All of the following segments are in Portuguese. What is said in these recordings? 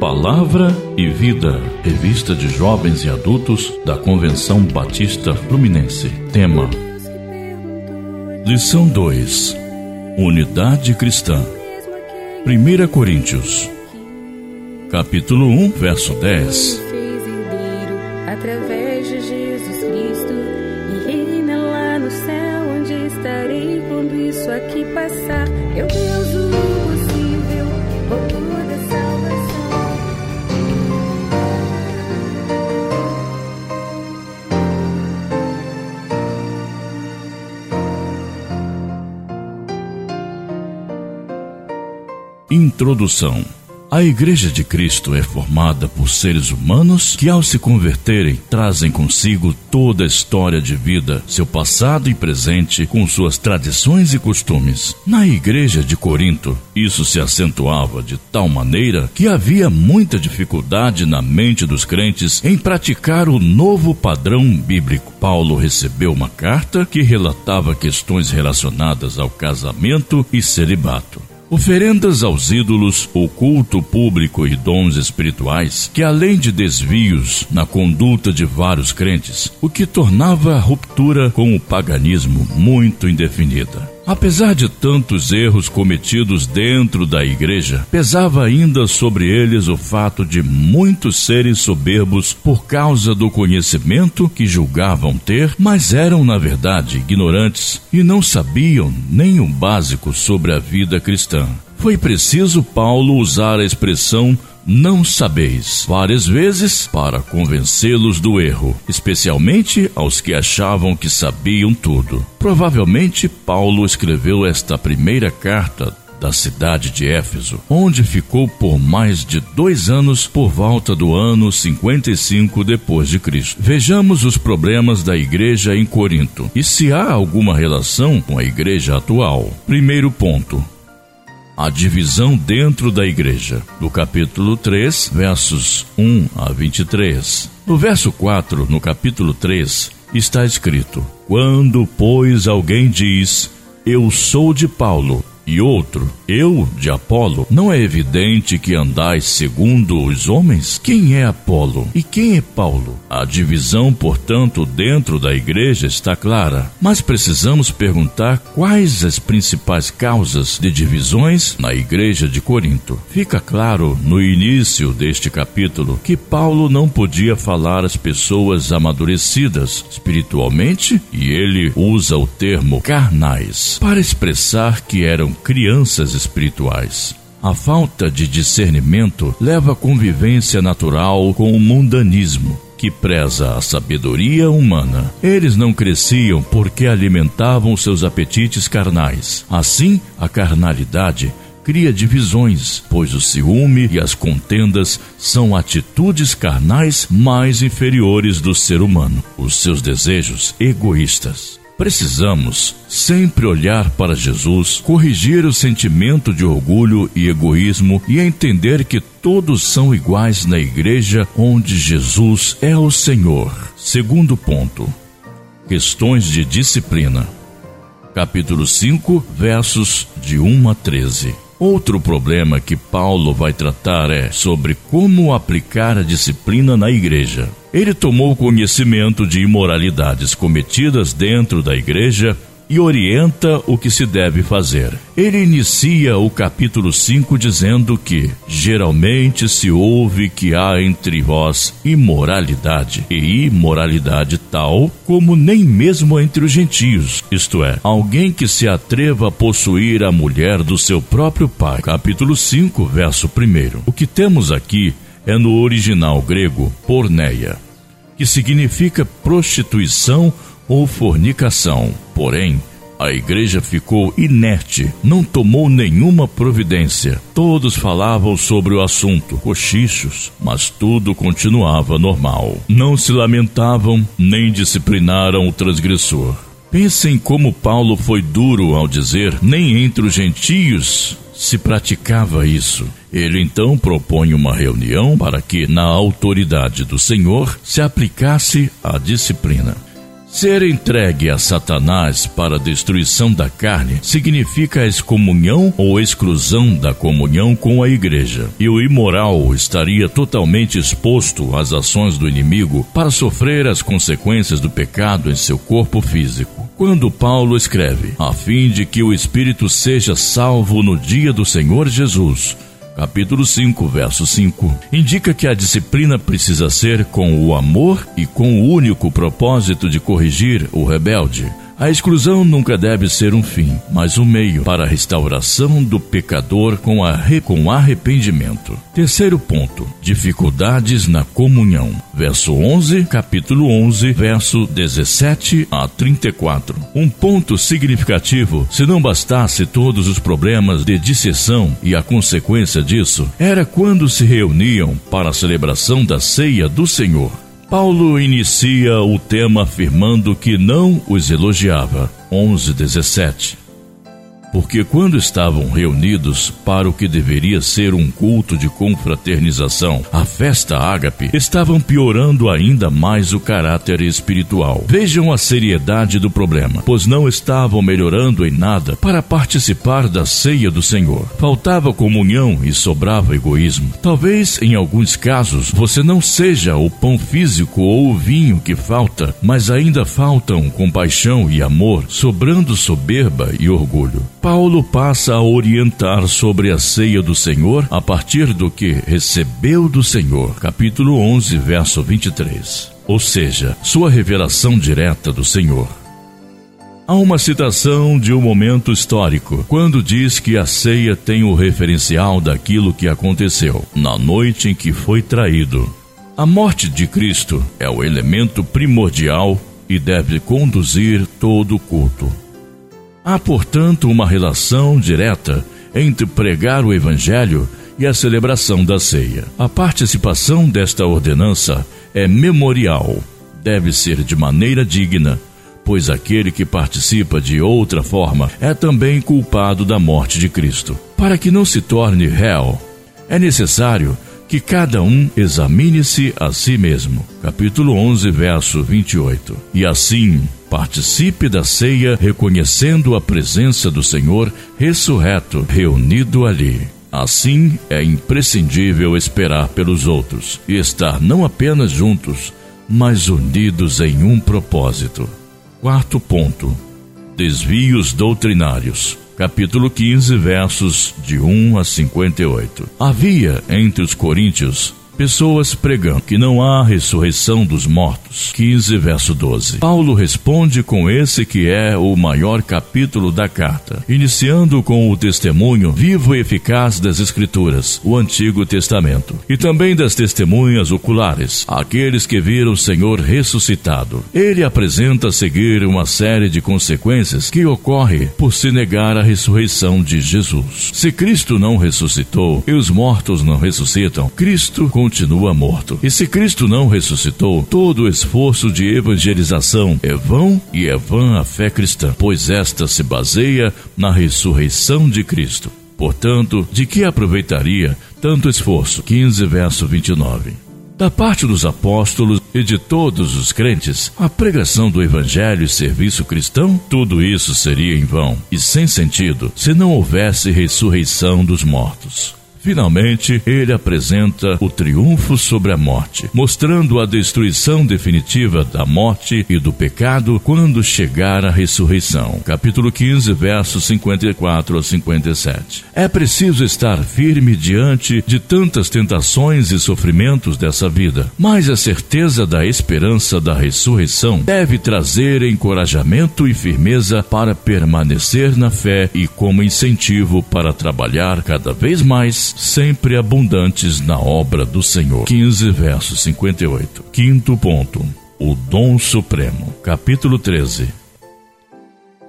Palavra e Vida, revista de jovens e adultos da Convenção Batista Fluminense. Tema: Lição 2: Unidade Cristã. 1 Coríntios, capítulo 1, verso 10. Através de Jesus Cristo, e reina lá no céu, onde estarei quando isso aqui passar. Eu Introdução. A Igreja de Cristo é formada por seres humanos que, ao se converterem, trazem consigo toda a história de vida, seu passado e presente, com suas tradições e costumes. Na Igreja de Corinto, isso se acentuava de tal maneira que havia muita dificuldade na mente dos crentes em praticar o novo padrão bíblico. Paulo recebeu uma carta que relatava questões relacionadas ao casamento e celibato. Oferendas aos ídolos, o culto público e dons espirituais, que além de desvios na conduta de vários crentes, o que tornava a ruptura com o paganismo muito indefinida. Apesar de tantos erros cometidos dentro da igreja, pesava ainda sobre eles o fato de muitos serem soberbos por causa do conhecimento que julgavam ter, mas eram, na verdade, ignorantes e não sabiam nem o básico sobre a vida cristã. Foi preciso Paulo usar a expressão não sabeis várias vezes para convencê-los do erro, especialmente aos que achavam que sabiam tudo. Provavelmente Paulo escreveu esta primeira carta da cidade de Éfeso, onde ficou por mais de dois anos por volta do ano 55 depois de Cristo. Vejamos os problemas da igreja em Corinto e se há alguma relação com a igreja atual. Primeiro ponto: a divisão dentro da igreja, do capítulo 3, versos 1 a 23. No verso 4, no capítulo 3, está escrito: Quando, pois, alguém diz, Eu sou de Paulo, e outro, eu de Apolo, não é evidente que andais segundo os homens? Quem é Apolo e quem é Paulo? A divisão, portanto, dentro da igreja está clara, mas precisamos perguntar quais as principais causas de divisões na igreja de Corinto. Fica claro no início deste capítulo que Paulo não podia falar às pessoas amadurecidas espiritualmente e ele usa o termo carnais para expressar que eram crianças espirituais. A falta de discernimento leva à convivência natural com o mundanismo, que preza a sabedoria humana. Eles não cresciam porque alimentavam seus apetites carnais. Assim, a carnalidade cria divisões, pois o ciúme e as contendas são atitudes carnais mais inferiores do ser humano, os seus desejos egoístas. Precisamos sempre olhar para Jesus, corrigir o sentimento de orgulho e egoísmo e entender que todos são iguais na igreja onde Jesus é o Senhor. Segundo ponto: questões de disciplina. Capítulo 5, versos de 1 a 13. Outro problema que Paulo vai tratar é sobre como aplicar a disciplina na igreja. Ele tomou conhecimento de imoralidades cometidas dentro da igreja e orienta o que se deve fazer. Ele inicia o capítulo 5 dizendo que geralmente se ouve que há entre vós imoralidade, e imoralidade tal como nem mesmo entre os gentios, isto é, alguém que se atreva a possuir a mulher do seu próprio pai. Capítulo 5, verso 1. O que temos aqui é no original grego porneia, que significa prostituição ou fornicação. Porém, a igreja ficou inerte, não tomou nenhuma providência. Todos falavam sobre o assunto, cochichos, mas tudo continuava normal. Não se lamentavam nem disciplinaram o transgressor. Pensem como Paulo foi duro ao dizer: nem entre os gentios se praticava isso. Ele então propõe uma reunião para que, na autoridade do Senhor, se aplicasse a disciplina. Ser entregue a Satanás para a destruição da carne significa a excomunhão ou exclusão da comunhão com a igreja. E o imoral estaria totalmente exposto às ações do inimigo para sofrer as consequências do pecado em seu corpo físico. Quando Paulo escreve, a fim de que o espírito seja salvo no dia do Senhor Jesus, capítulo 5, verso 5, indica que a disciplina precisa ser com o amor e com o único propósito de corrigir o rebelde. A exclusão nunca deve ser um fim, mas um meio para a restauração do pecador com, arre com arrependimento. Terceiro ponto: dificuldades na comunhão. Verso 11, capítulo 11, verso 17 a 34. Um ponto significativo, se não bastasse todos os problemas de dissessão e a consequência disso, era quando se reuniam para a celebração da ceia do Senhor. Paulo inicia o tema afirmando que não os elogiava. 11:17 porque quando estavam reunidos para o que deveria ser um culto de confraternização, a festa ágape, estavam piorando ainda mais o caráter espiritual. Vejam a seriedade do problema, pois não estavam melhorando em nada para participar da ceia do Senhor. Faltava comunhão e sobrava egoísmo. Talvez em alguns casos você não seja o pão físico ou o vinho que falta, mas ainda faltam compaixão e amor, sobrando soberba e orgulho. Paulo passa a orientar sobre a ceia do Senhor a partir do que recebeu do Senhor. Capítulo 11, verso 23. Ou seja, sua revelação direta do Senhor. Há uma citação de um momento histórico, quando diz que a ceia tem o referencial daquilo que aconteceu na noite em que foi traído. A morte de Cristo é o elemento primordial e deve conduzir todo o culto. Há, portanto, uma relação direta entre pregar o Evangelho e a celebração da ceia. A participação desta ordenança é memorial, deve ser de maneira digna, pois aquele que participa de outra forma é também culpado da morte de Cristo. Para que não se torne réu, é necessário que cada um examine-se a si mesmo. Capítulo 11, verso 28. E assim, participe da ceia reconhecendo a presença do Senhor ressurreto reunido ali. Assim, é imprescindível esperar pelos outros e estar não apenas juntos, mas unidos em um propósito. Quarto ponto: desvios doutrinários capítulo 15, versos de 1 a 58. Havia entre os coríntios pessoas pregando que não há ressurreição dos mortos. 15 verso 12. Paulo responde com esse que é o maior capítulo da carta, iniciando com o testemunho vivo e eficaz das Escrituras, o Antigo Testamento, e também das testemunhas oculares, aqueles que viram o Senhor ressuscitado. Ele apresenta a seguir uma série de consequências que ocorre por se negar a ressurreição de Jesus. Se Cristo não ressuscitou e os mortos não ressuscitam, Cristo com continua morto. E se Cristo não ressuscitou, todo o esforço de evangelização é vão e é vã a fé cristã, pois esta se baseia na ressurreição de Cristo. Portanto, de que aproveitaria tanto esforço? 15 verso 29. Da parte dos apóstolos e de todos os crentes, a pregação do Evangelho e serviço cristão, tudo isso seria em vão e sem sentido se não houvesse ressurreição dos mortos. Finalmente, ele apresenta o triunfo sobre a morte, mostrando a destruição definitiva da morte e do pecado quando chegar a ressurreição. Capítulo 15, versos 54 a 57. É preciso estar firme diante de tantas tentações e sofrimentos dessa vida, mas a certeza da esperança da ressurreição deve trazer encorajamento e firmeza para permanecer na fé e como incentivo para trabalhar cada vez mais sempre abundantes na obra do Senhor. 15 versos 58. Quinto ponto. O dom supremo. Capítulo 13.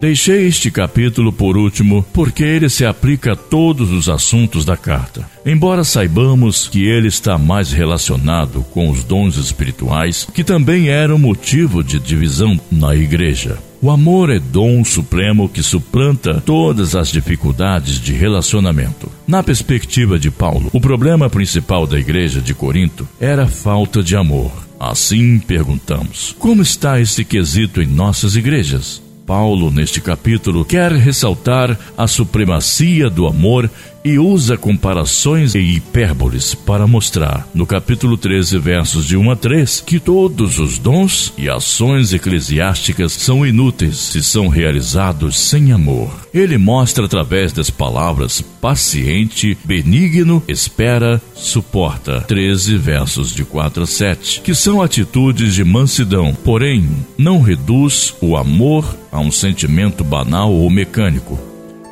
Deixei este capítulo por último porque ele se aplica a todos os assuntos da carta. Embora saibamos que ele está mais relacionado com os dons espirituais, que também eram motivo de divisão na igreja. O amor é dom supremo que suplanta todas as dificuldades de relacionamento. Na perspectiva de Paulo, o problema principal da igreja de Corinto era a falta de amor. Assim perguntamos: como está esse quesito em nossas igrejas? Paulo, neste capítulo, quer ressaltar a supremacia do amor e usa comparações e hipérboles para mostrar, no capítulo 13, versos de 1 a 3, que todos os dons e ações eclesiásticas são inúteis se são realizados sem amor. Ele mostra através das palavras paciente, benigno, espera, suporta. 13 versos de 4 a 7, que são atitudes de mansidão, porém não reduz o amor a um sentimento banal ou mecânico.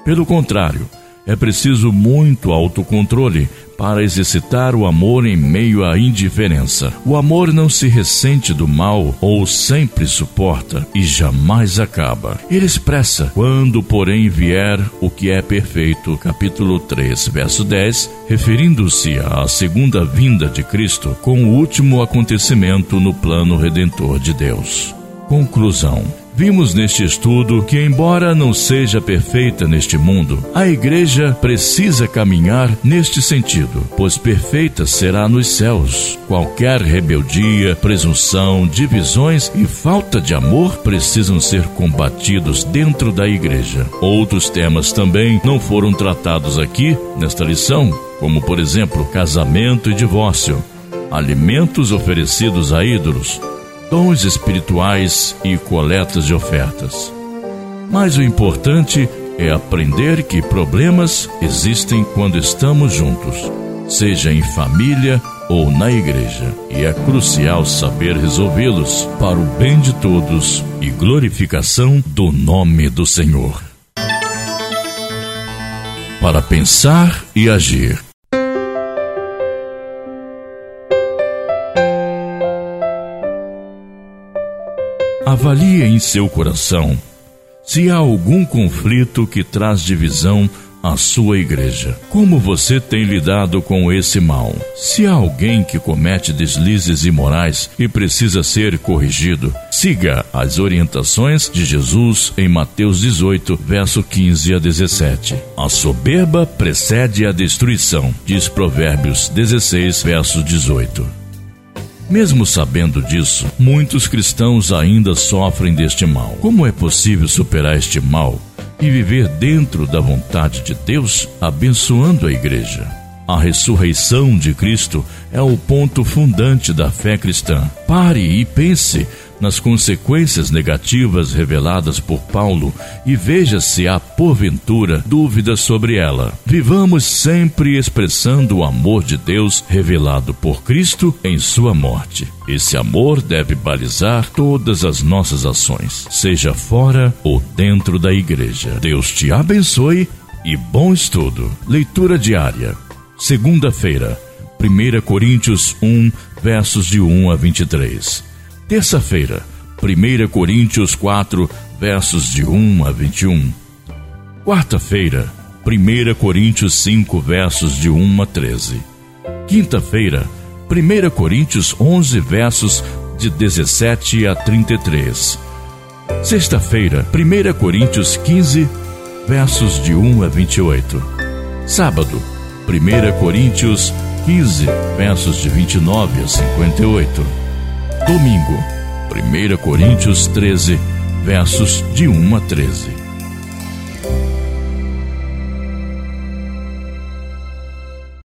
Pelo contrário, é preciso muito autocontrole para exercitar o amor em meio à indiferença. O amor não se ressente do mal ou sempre suporta e jamais acaba. Ele expressa: quando, porém, vier o que é perfeito, capítulo 3, verso 10, referindo-se à segunda vinda de Cristo com o último acontecimento no plano redentor de Deus. Conclusão: Vimos neste estudo que, embora não seja perfeita neste mundo, a igreja precisa caminhar neste sentido, pois perfeita será nos céus. Qualquer rebeldia, presunção, divisões e falta de amor precisam ser combatidos dentro da igreja. Outros temas também não foram tratados aqui nesta lição, como, por exemplo, casamento e divórcio, alimentos oferecidos a ídolos dons espirituais e coletas de ofertas. Mas o importante é aprender que problemas existem quando estamos juntos, seja em família ou na igreja, e é crucial saber resolvê-los para o bem de todos e glorificação do nome do Senhor. Para pensar e agir. Avalie em seu coração se há algum conflito que traz divisão à sua igreja. Como você tem lidado com esse mal? Se há alguém que comete deslizes imorais e precisa ser corrigido, siga as orientações de Jesus em Mateus 18, verso 15 a 17. A soberba precede a destruição, diz Provérbios 16, verso 18. Mesmo sabendo disso, muitos cristãos ainda sofrem deste mal. Como é possível superar este mal e viver dentro da vontade de Deus, abençoando a igreja? A ressurreição de Cristo é o ponto fundante da fé cristã. Pare e pense nas consequências negativas reveladas por Paulo e veja se há, porventura, dúvidas sobre ela. Vivamos sempre expressando o amor de Deus revelado por Cristo em sua morte. Esse amor deve balizar todas as nossas ações, seja fora ou dentro da igreja. Deus te abençoe e bom estudo. Leitura diária. Segunda-feira, 1 Coríntios 1, versos de 1 a 23. Terça-feira, 1 Coríntios 4, versos de 1 a 21. Quarta-feira, 1 Coríntios 5, versos de 1 a 13. Quinta-feira, 1 Coríntios 11, versos de 17 a 33. Sexta-feira, 1 Coríntios 15, versos de 1 a 28. Sábado, 1 Coríntios 15, versos de 29 a 58. Domingo, 1 Coríntios 13, versos de 1 a 13.